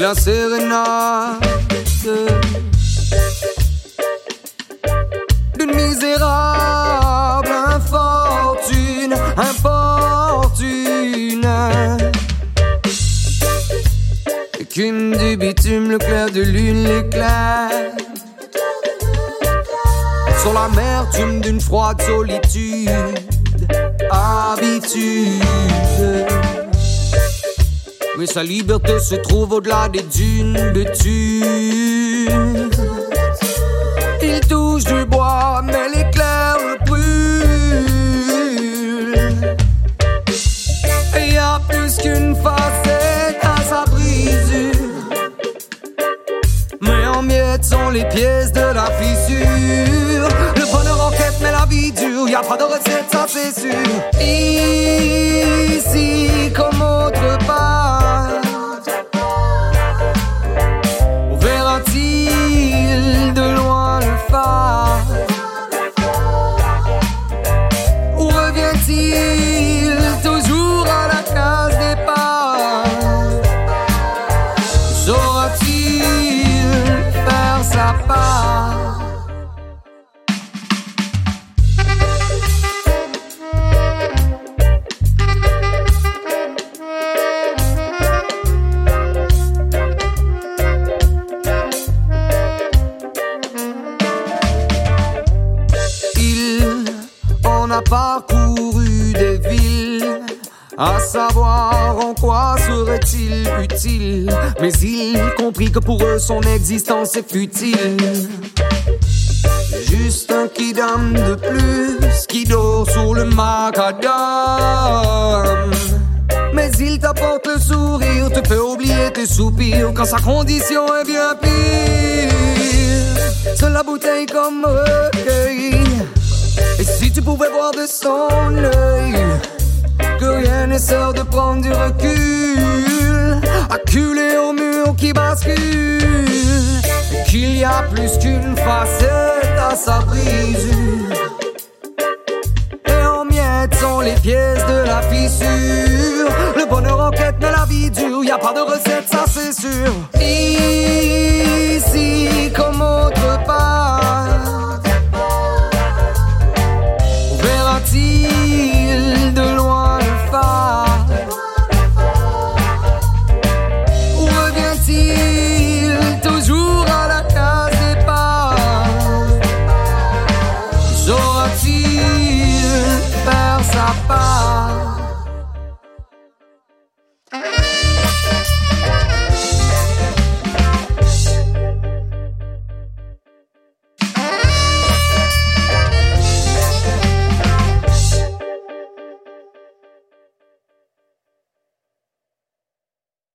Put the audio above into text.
la sérénade d'une misérable infortune, importune. Écume du bitume, le clair de lune, l'éclair. Sur l'amertume d'une froide solitude, habitude. Mais sa liberté se trouve au-delà des dunes de thunes. Il touche du bois, mais l'éclair le brûle. Et y a plus qu'une facette à sa brisure. Mais en miettes sont les pièces de la fissure. Le bonheur en quête, mais la vie dure. Y a pas de recette, ça c'est sûr. Revient-il toujours à la case départ Saura-t-il faire sa part? Il à savoir en quoi serait-il utile. Mais il comprit que pour eux son existence est futile. Juste un kidam de plus qui dort sur le macadam. Mais il t'apporte le sourire, te fait oublier tes soupirs quand sa condition est bien pire. Seule la bouteille comme recueil. Et si tu pouvais voir de son œil que rien ne sert de prendre du recul, acculé au mur qui bascule, qu'il y a plus qu'une facette à sa brisure. Et en miettes sont les pièces de la fissure. Le bonheur en quête, mais la vie dure. Y a pas de recette, ça c'est sûr.